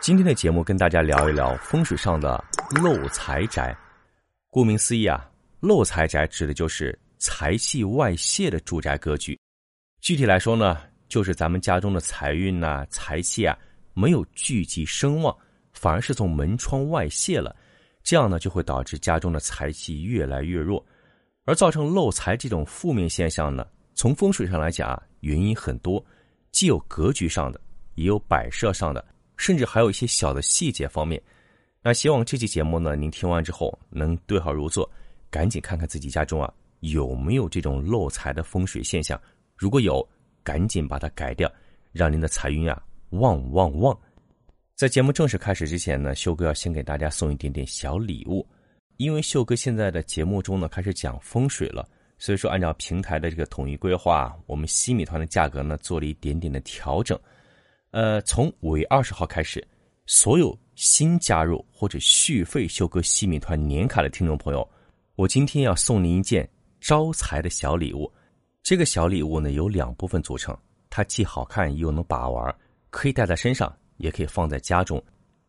今天的节目跟大家聊一聊风水上的漏财宅。顾名思义啊，漏财宅指的就是财气外泄的住宅格局。具体来说呢，就是咱们家中的财运呐、财气啊，没有聚集声望，反而是从门窗外泄了。这样呢，就会导致家中的财气越来越弱，而造成漏财这种负面现象呢，从风水上来讲啊，原因很多，既有格局上的，也有摆设上的。甚至还有一些小的细节方面，那希望这期节目呢，您听完之后能对号入座，赶紧看看自己家中啊有没有这种漏财的风水现象，如果有，赶紧把它改掉，让您的财运啊旺旺旺。在节目正式开始之前呢，秀哥要先给大家送一点点小礼物，因为秀哥现在的节目中呢开始讲风水了，所以说按照平台的这个统一规划，我们西米团的价格呢做了一点点的调整。呃，从五月二十号开始，所有新加入或者续费修哥西米团年卡的听众朋友，我今天要送您一件招财的小礼物。这个小礼物呢，由两部分组成，它既好看又能把玩，可以带在身上，也可以放在家中，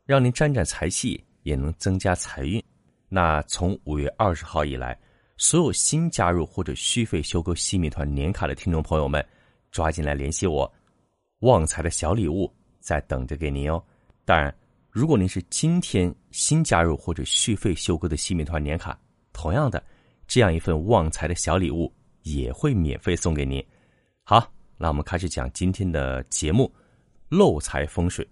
让您沾沾财气，也能增加财运。那从五月二十号以来，所有新加入或者续费修哥西米团年卡的听众朋友们，抓紧来联系我。旺财的小礼物在等着给您哦！当然，如果您是今天新加入或者续费修购的西米团年卡，同样的，这样一份旺财的小礼物也会免费送给您。好，那我们开始讲今天的节目——漏财风水。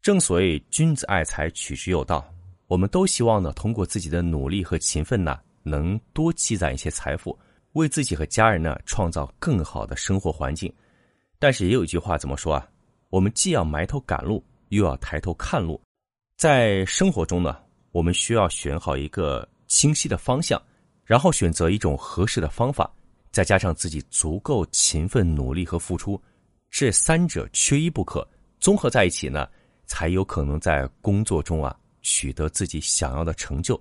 正所谓君子爱财，取之有道。我们都希望呢，通过自己的努力和勤奋呢，能多积攒一些财富，为自己和家人呢，创造更好的生活环境。但是也有一句话怎么说啊？我们既要埋头赶路，又要抬头看路。在生活中呢，我们需要选好一个清晰的方向，然后选择一种合适的方法，再加上自己足够勤奋、努力和付出，这三者缺一不可。综合在一起呢，才有可能在工作中啊取得自己想要的成就。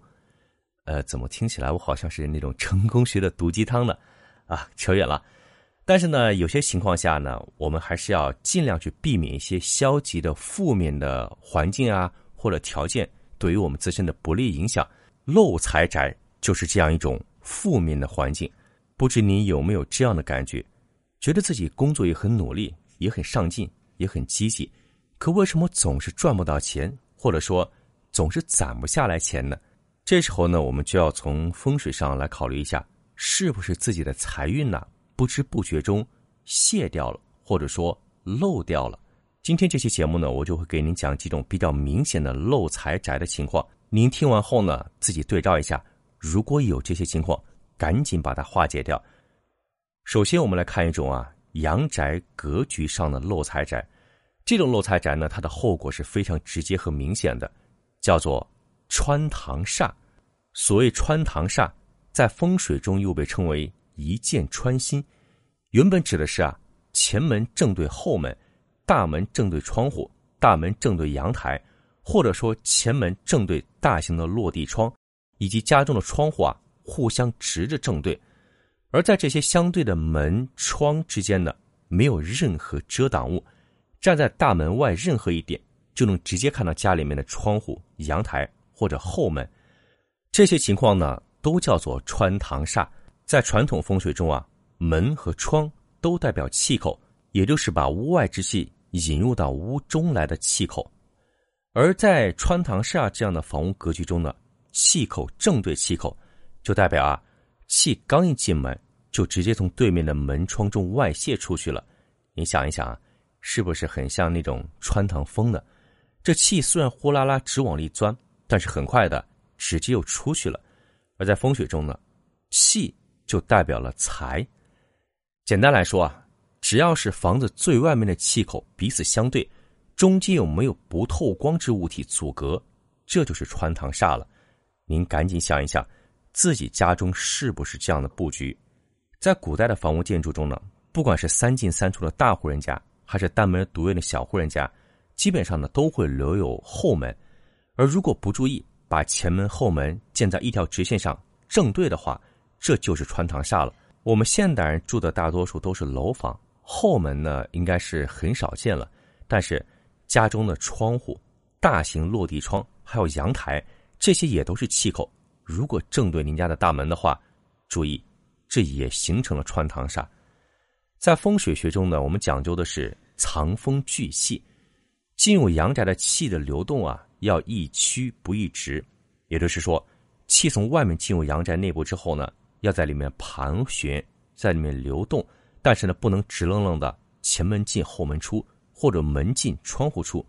呃，怎么听起来我好像是那种成功学的毒鸡汤呢？啊，扯远了。但是呢，有些情况下呢，我们还是要尽量去避免一些消极的、负面的环境啊，或者条件对于我们自身的不利影响。漏财宅就是这样一种负面的环境。不知你有没有这样的感觉？觉得自己工作也很努力，也很上进，也很积极，可为什么总是赚不到钱，或者说总是攒不下来钱呢？这时候呢，我们就要从风水上来考虑一下，是不是自己的财运呢？不知不觉中卸掉了，或者说漏掉了。今天这期节目呢，我就会给您讲几种比较明显的漏财宅的情况。您听完后呢，自己对照一下，如果有这些情况，赶紧把它化解掉。首先，我们来看一种啊，阳宅格局上的漏财宅。这种漏财宅呢，它的后果是非常直接和明显的，叫做穿堂煞。所谓穿堂煞，在风水中又被称为。一箭穿心，原本指的是啊，前门正对后门，大门正对窗户，大门正对阳台，或者说前门正对大型的落地窗，以及家中的窗户啊互相直着正对，而在这些相对的门窗之间呢，没有任何遮挡物，站在大门外任何一点就能直接看到家里面的窗户、阳台或者后门，这些情况呢都叫做穿堂煞。在传统风水中啊，门和窗都代表气口，也就是把屋外之气引入到屋中来的气口。而在穿堂煞这样的房屋格局中呢，气口正对气口，就代表啊，气刚一进门就直接从对面的门窗中外泄出去了。你想一想啊，是不是很像那种穿堂风呢？这气虽然呼啦啦直往里钻，但是很快的直接又出去了。而在风水中呢，气。就代表了财。简单来说啊，只要是房子最外面的气口彼此相对，中间有没有不透光之物体阻隔，这就是穿堂煞了。您赶紧想一想，自己家中是不是这样的布局？在古代的房屋建筑中呢，不管是三进三出的大户人家，还是单门独院的小户人家，基本上呢都会留有后门。而如果不注意，把前门后门建在一条直线上正对的话，这就是穿堂煞了。我们现代人住的大多数都是楼房，后门呢应该是很少见了。但是家中的窗户、大型落地窗，还有阳台，这些也都是气口。如果正对您家的大门的话，注意，这也形成了穿堂煞。在风水学中呢，我们讲究的是藏风聚气，进入阳宅的气的流动啊，要一曲不一直，也就是说，气从外面进入阳宅内部之后呢，要在里面盘旋，在里面流动，但是呢，不能直愣愣的前门进后门出，或者门进窗户出。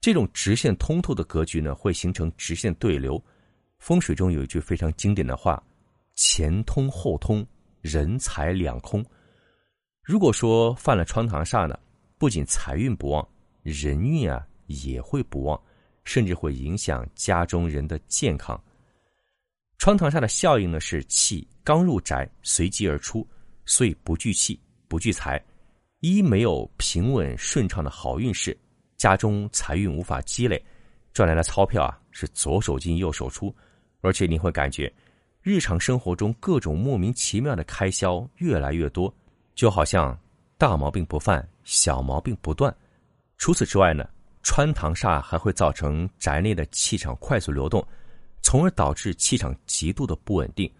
这种直线通透的格局呢，会形成直线对流。风水中有一句非常经典的话：“前通后通，人财两空。”如果说犯了穿堂煞呢，不仅财运不旺，人运啊也会不旺，甚至会影响家中人的健康。穿堂煞的效应呢是气刚入宅随即而出，所以不聚气不聚财，一没有平稳顺畅的好运势。家中财运无法积累，赚来的钞票啊是左手进右手出，而且你会感觉日常生活中各种莫名其妙的开销越来越多，就好像大毛病不犯，小毛病不断。除此之外呢，穿堂煞还会造成宅内的气场快速流动，从而导致气场极度的不稳定。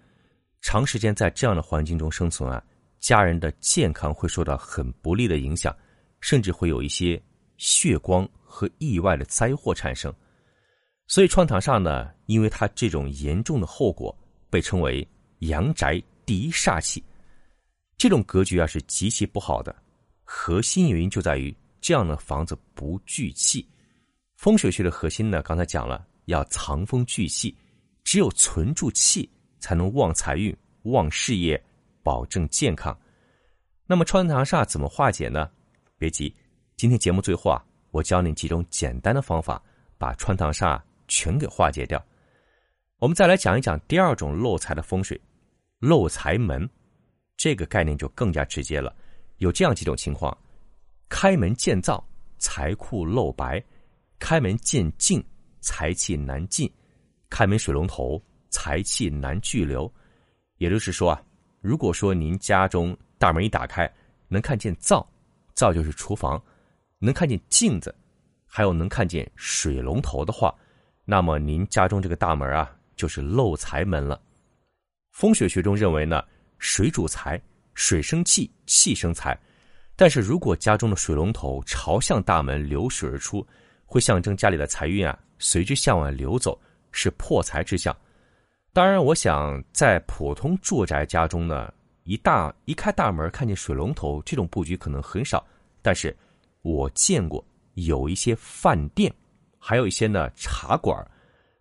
长时间在这样的环境中生存啊，家人的健康会受到很不利的影响，甚至会有一些。血光和意外的灾祸产生，所以穿堂煞呢，因为它这种严重的后果，被称为阳宅第一煞气。这种格局啊是极其不好的，核心原因就在于这样的房子不聚气。风水学的核心呢，刚才讲了，要藏风聚气，只有存住气，才能旺财运、旺事业、保证健康。那么穿堂煞怎么化解呢？别急。今天节目最后啊，我教你几种简单的方法，把穿堂煞全给化解掉。我们再来讲一讲第二种漏财的风水，漏财门。这个概念就更加直接了，有这样几种情况：开门见灶，财库漏白；开门见镜，财气难进；开门水龙头，财气难聚流。也就是说啊，如果说您家中大门一打开，能看见灶，灶就是厨房。能看见镜子，还有能看见水龙头的话，那么您家中这个大门啊，就是漏财门了。风水学中认为呢，水主财，水生气，气生财。但是如果家中的水龙头朝向大门流水而出，会象征家里的财运啊随之向外流走，是破财之象。当然，我想在普通住宅家中呢，一大一开大门看见水龙头这种布局可能很少，但是。我见过有一些饭店，还有一些呢茶馆，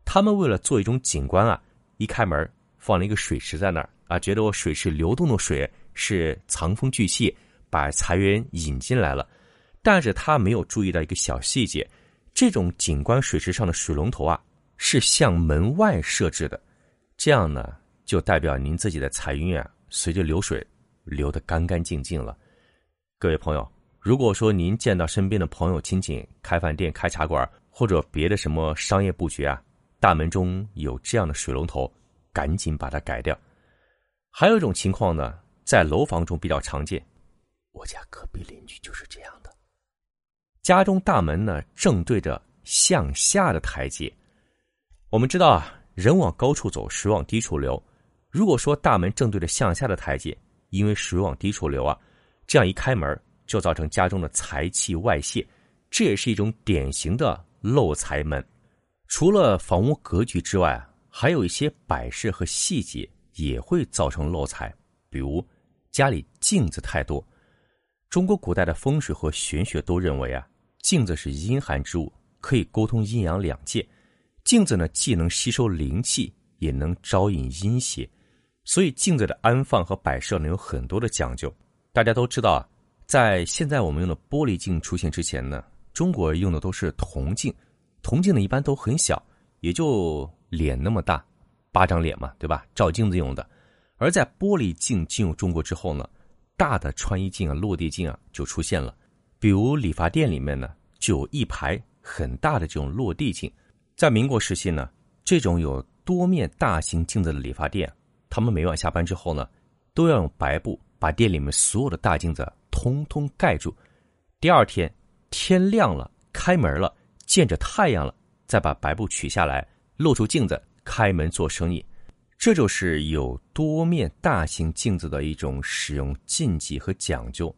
他们为了做一种景观啊，一开门放了一个水池在那儿啊，觉得我水池流动的水是藏风聚气，把财源引进来了。但是他没有注意到一个小细节，这种景观水池上的水龙头啊是向门外设置的，这样呢就代表您自己的财运啊随着流水流得干干净净了。各位朋友。如果说您见到身边的朋友亲戚开饭店、开茶馆或者别的什么商业布局啊，大门中有这样的水龙头，赶紧把它改掉。还有一种情况呢，在楼房中比较常见，我家隔壁邻居就是这样。家中大门呢正对着向下的台阶，我们知道啊，人往高处走，水往低处流。如果说大门正对着向下的台阶，因为水往低处流啊，这样一开门。就造成家中的财气外泄，这也是一种典型的漏财门。除了房屋格局之外，还有一些摆设和细节也会造成漏财。比如家里镜子太多。中国古代的风水和玄学都认为啊，镜子是阴寒之物，可以沟通阴阳两界。镜子呢，既能吸收灵气，也能招引阴邪。所以镜子的安放和摆设呢，有很多的讲究。大家都知道啊。在现在我们用的玻璃镜出现之前呢，中国人用的都是铜镜，铜镜呢一般都很小，也就脸那么大，巴掌脸嘛，对吧？照镜子用的。而在玻璃镜进入中国之后呢，大的穿衣镜啊、落地镜啊就出现了。比如理发店里面呢，就有一排很大的这种落地镜。在民国时期呢，这种有多面大型镜子的理发店，他们每晚下班之后呢，都要用白布把店里面所有的大镜子。通通盖住。第二天天亮了，开门了，见着太阳了，再把白布取下来，露出镜子，开门做生意。这就是有多面大型镜子的一种使用禁忌和讲究。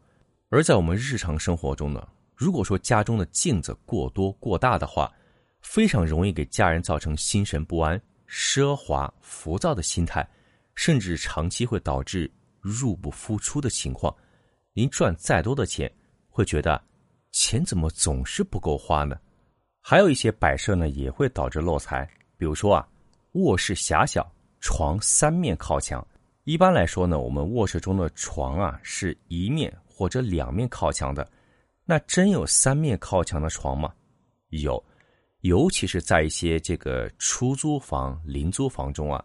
而在我们日常生活中呢，如果说家中的镜子过多过大的话，非常容易给家人造成心神不安、奢华浮躁的心态，甚至长期会导致入不敷出的情况。您赚再多的钱，会觉得钱怎么总是不够花呢？还有一些摆设呢，也会导致漏财。比如说啊，卧室狭小，床三面靠墙。一般来说呢，我们卧室中的床啊，是一面或者两面靠墙的。那真有三面靠墙的床吗？有。尤其是在一些这个出租房、临租房中啊，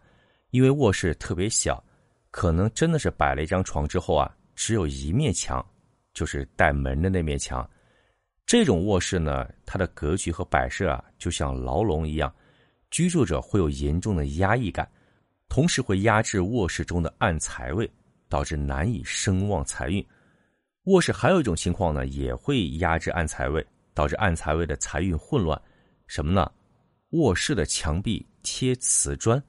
因为卧室特别小，可能真的是摆了一张床之后啊，只有一面墙，就是带门的那面墙。这种卧室呢，它的格局和摆设啊，就像牢笼一样，居住者会有严重的压抑感，同时会压制卧室中的暗财位，导致难以声旺财运。卧室还有一种情况呢，也会压制暗财位，导致暗财位的财运混乱。什么呢？卧室的墙壁贴瓷砖，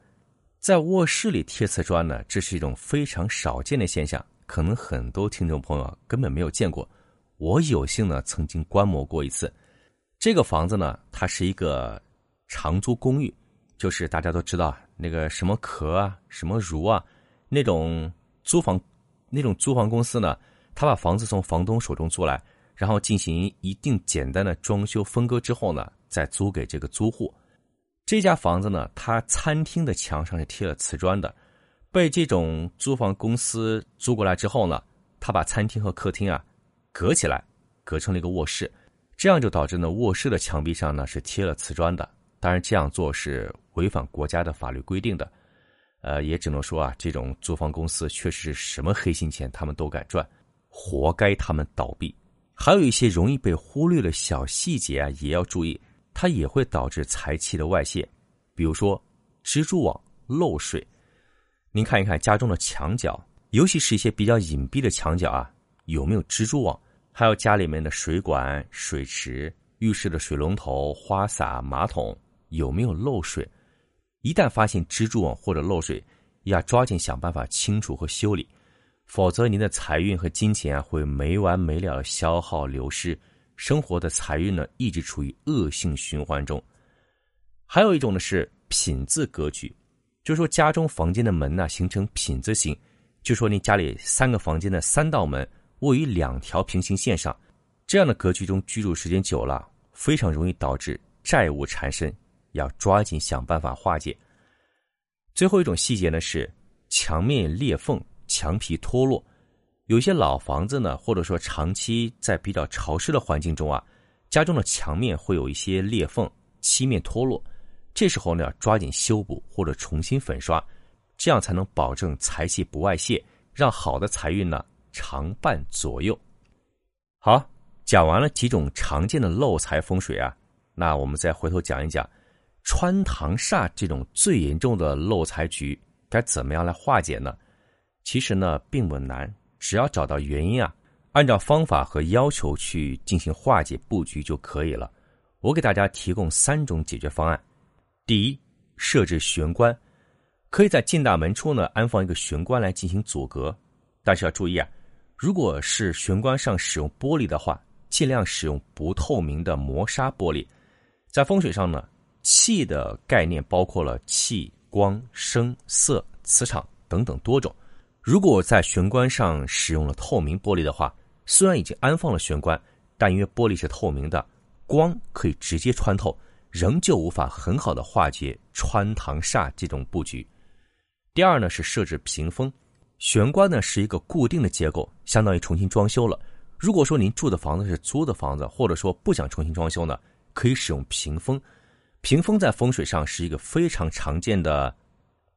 在卧室里贴瓷砖呢，这是一种非常少见的现象，可能很多听众朋友根本没有见过。我有幸呢曾经观摩过一次。这个房子呢，它是一个长租公寓，就是大家都知道那个什么壳啊、什么如啊，那种租房那种租房公司呢，他把房子从房东手中租来，然后进行一定简单的装修分割之后呢。再租给这个租户，这家房子呢，它餐厅的墙上是贴了瓷砖的，被这种租房公司租过来之后呢，他把餐厅和客厅啊隔起来，隔成了一个卧室，这样就导致呢卧室的墙壁上呢是贴了瓷砖的。当然这样做是违反国家的法律规定的，呃，也只能说啊，这种租房公司确实是什么黑心钱他们都敢赚，活该他们倒闭。还有一些容易被忽略的小细节啊，也要注意。它也会导致财气的外泄，比如说蜘蛛网漏水。您看一看家中的墙角，尤其是一些比较隐蔽的墙角啊，有没有蜘蛛网？还有家里面的水管、水池、浴室的水龙头、花洒、马桶有没有漏水？一旦发现蜘蛛网或者漏水，要抓紧想办法清除和修理，否则您的财运和金钱啊会没完没了的消耗流失。生活的财运呢，一直处于恶性循环中。还有一种呢是品字格局，就是说家中房间的门呢形成品字形，就说你家里三个房间的三道门位于两条平行线上，这样的格局中居住时间久了，非常容易导致债务缠身，要抓紧想办法化解。最后一种细节呢是墙面裂缝、墙皮脱落。有些老房子呢，或者说长期在比较潮湿的环境中啊，家中的墙面会有一些裂缝、漆面脱落，这时候呢，抓紧修补或者重新粉刷，这样才能保证财气不外泄，让好的财运呢常伴左右。好，讲完了几种常见的漏财风水啊，那我们再回头讲一讲穿堂煞这种最严重的漏财局该怎么样来化解呢？其实呢，并不难。只要找到原因啊，按照方法和要求去进行化解布局就可以了。我给大家提供三种解决方案：第一，设置玄关，可以在进大门处呢安放一个玄关来进行阻隔。但是要注意啊，如果是玄关上使用玻璃的话，尽量使用不透明的磨砂玻璃。在风水上呢，气的概念包括了气、光、声、色、磁场等等多种。如果在玄关上使用了透明玻璃的话，虽然已经安放了玄关，但因为玻璃是透明的，光可以直接穿透，仍旧无法很好的化解穿堂煞这种布局。第二呢是设置屏风，玄关呢是一个固定的结构，相当于重新装修了。如果说您住的房子是租的房子，或者说不想重新装修呢，可以使用屏风。屏风在风水上是一个非常常见的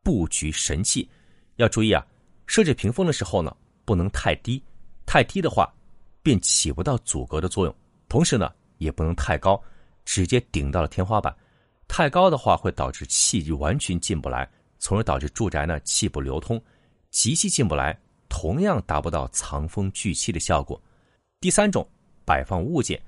布局神器，要注意啊。设置屏风的时候呢，不能太低，太低的话，便起不到阻隔的作用。同时呢，也不能太高，直接顶到了天花板。太高的话，会导致气就完全进不来，从而导致住宅呢气不流通，极气进不来，同样达不到藏风聚气的效果。第三种，摆放物件，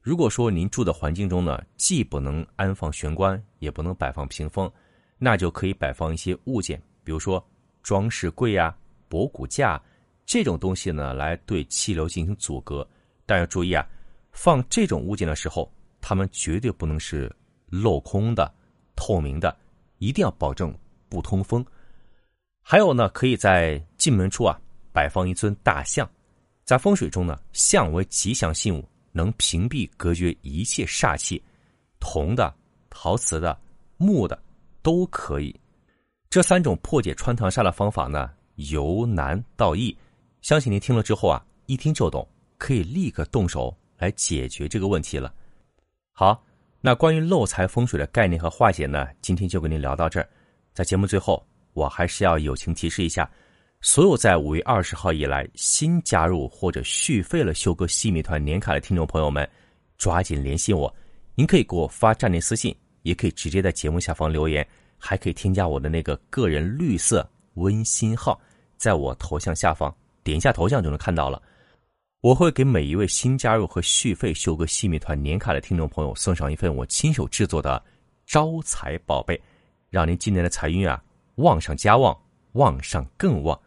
如果说您住的环境中呢，既不能安放玄关，也不能摆放屏风，那就可以摆放一些物件，比如说装饰柜呀、博古架这种东西呢，来对气流进行阻隔。但要注意啊，放这种物件的时候，它们绝对不能是镂空的、透明的，一定要保证不通风。还有呢，可以在进门处啊摆放一尊大象，在风水中呢，象为吉祥信物。能屏蔽、隔绝一切煞气，铜的、陶瓷的、木的都可以。这三种破解穿堂煞的方法呢，由难到易，相信您听了之后啊，一听就懂，可以立刻动手来解决这个问题了。好，那关于漏财风水的概念和化解呢，今天就跟您聊到这儿。在节目最后，我还是要友情提示一下。所有在五月二十号以来新加入或者续费了修哥细米团年卡的听众朋友们，抓紧联系我。您可以给我发站内私信，也可以直接在节目下方留言，还可以添加我的那个个人绿色温馨号，在我头像下方点一下头像就能看到了。我会给每一位新加入和续费修哥细米团年卡的听众朋友送上一份我亲手制作的招财宝贝，让您今年的财运啊旺上加旺，旺上更旺。